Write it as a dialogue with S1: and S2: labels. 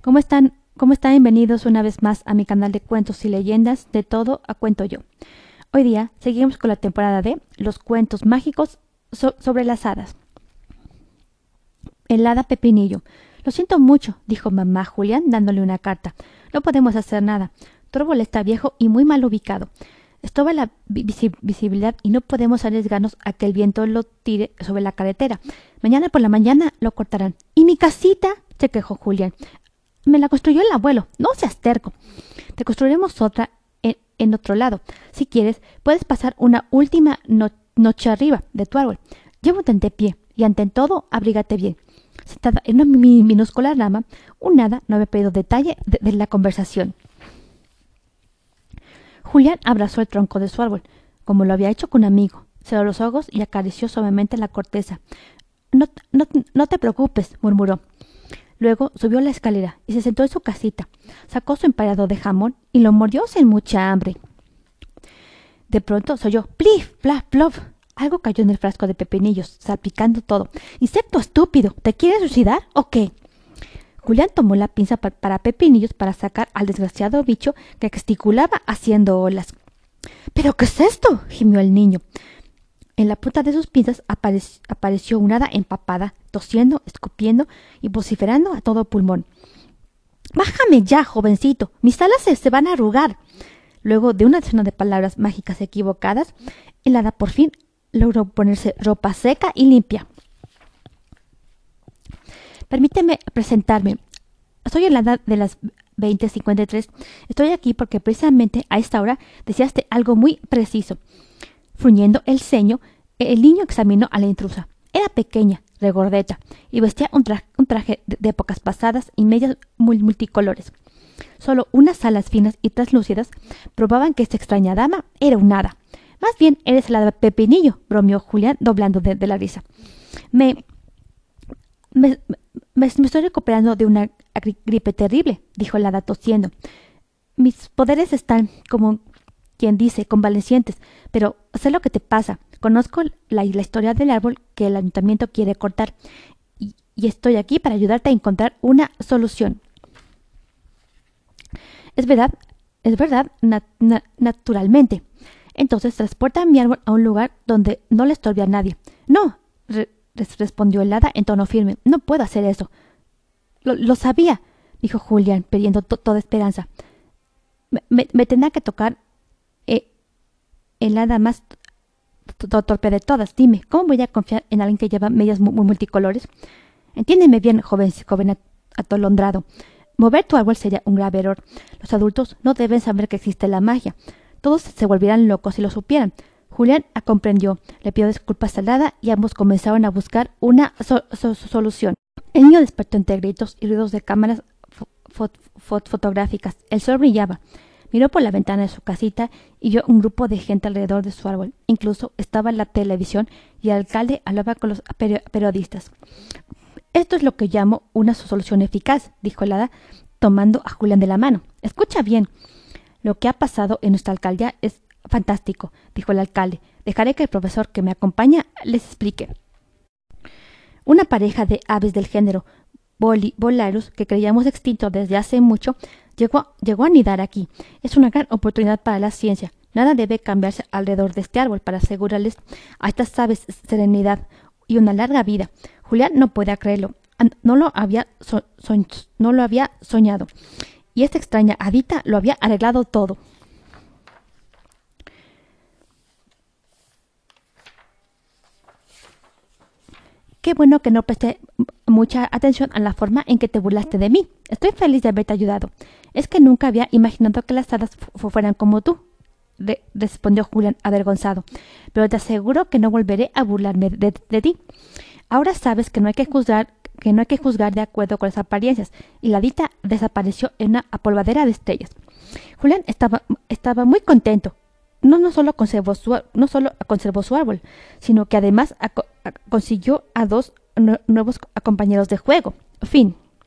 S1: ¿Cómo están? ¿Cómo están? Bienvenidos una vez más a mi canal de cuentos y leyendas de todo a cuento yo. Hoy día seguimos con la temporada de los cuentos mágicos sobre las hadas. El hada Pepinillo. Lo siento mucho, dijo mamá Julián dándole una carta. No podemos hacer nada. Tu está viejo y muy mal ubicado. Estoba la visibilidad y no podemos arriesgarnos a que el viento lo tire sobre la carretera. Mañana por la mañana lo cortarán. ¿Y mi casita? se quejó Julián. Me la construyó el abuelo. No seas terco. Te construiremos otra en, otro lado. Si quieres, puedes pasar una última noche arriba de tu árbol. Llévate en pie y ante todo, abrígate bien. Sentada en una minúscula rama, un hada no había pedido detalle de la conversación. Julián abrazó el tronco de su árbol, como lo había hecho con un amigo. Cerró los ojos y acarició suavemente la corteza. No, no, no te preocupes, murmuró. Luego subió la escalera y se sentó en su casita. Sacó su emparedado de jamón y lo mordió sin mucha hambre. De pronto se oyó plif, plaf, plof. Algo cayó en el frasco de pepinillos, salpicando todo. Insecto estúpido, ¿te quieres suicidar o qué? Julián tomó la pinza para pepinillos para sacar al desgraciado bicho que gesticulaba haciendo olas. ¿Pero qué es esto? gimió el niño. En la punta de sus pinzas apareció una hada empapada, tosiendo, escupiendo y vociferando a todo pulmón. Bájame ya, jovencito. Mis alas se, van a arrugar. Luego de una decena de palabras mágicas equivocadas, el hada por fin logró ponerse ropa seca y limpia. Permíteme presentarme. Soy el hada de las 2053. Estoy aquí porque precisamente a esta hora deseaste algo muy preciso. Fruñendo el ceño, el niño examinó a la intrusa. Era pequeña, regordeta, y vestía un, traje de épocas pasadas y medias multicolores. Solo unas alas finas y translúcidas probaban que esta extraña dama era un hada. Más bien eres el hada Pepinillo, bromeó Julián, doblando de, de la risa. Me, me, me, estoy recuperando de una gripe terrible, dijo la hada tosiendo. Mis poderes están, como quien dice, convalecientes, pero sé lo que te pasa. Conozco la, historia del árbol que el ayuntamiento quiere cortar y, estoy aquí para ayudarte a encontrar una solución. Es verdad, es verdad, naturalmente. Entonces transporta mi árbol a un lugar donde no le estorbe a nadie. No, respondió el hada en tono firme. No puedo hacer eso. Lo, sabía, dijo Julián, perdiendo toda esperanza. Me, tendrá que tocar el hada más torpe de todas. Dime, ¿cómo voy a confiar en alguien que lleva medias muy, multicolores? Entiéndeme bien, joven, joven atolondrado. Mover tu árbol sería un grave error. Los adultos no deben saber que existe la magia. Todos se volvieran locos si lo supieran. Julián comprendió, le pidió disculpas al hada y ambos comenzaron a buscar una solución. El niño despertó entre gritos y ruidos de cámaras fotográficas. El sol brillaba. Miró por la ventana de su casita y vio un grupo de gente alrededor de su árbol. Incluso estaba la televisión y el alcalde hablaba con los periodistas. Esto es lo que llamo una solución eficaz, dijo el hada, tomando a Julián de la mano. Escucha bien. Lo que ha pasado en nuestra alcaldía es Fantástico, dijo el alcalde. Dejaré que el profesor que me acompaña les explique. Una pareja de aves del género Bolarus, que creíamos extinto desde hace mucho, llegó, llegó a anidar aquí. Es una gran oportunidad para la ciencia. Nada debe cambiarse alrededor de este árbol para asegurarles a estas aves serenidad y una larga vida. Julián no puede creerlo. No lo había, no lo había soñado. Y esta extraña hadita lo había arreglado todo. Qué bueno que no presté mucha atención a la forma en que te burlaste de mí. Estoy feliz de haberte ayudado. Es que nunca había imaginado que las hadas fueran como tú, respondió Julián avergonzado. Pero te aseguro que no volveré a burlarme de, ti. Ahora sabes que no hay que juzgar que no hay que juzgar de acuerdo con las apariencias, y la dita desapareció en una apolvadera de estrellas. Julián estaba, estaba muy contento no, no, solo conservó su, no solo conservó su árbol, sino que además consiguió a dos nuevos compañeros de juego. Fin.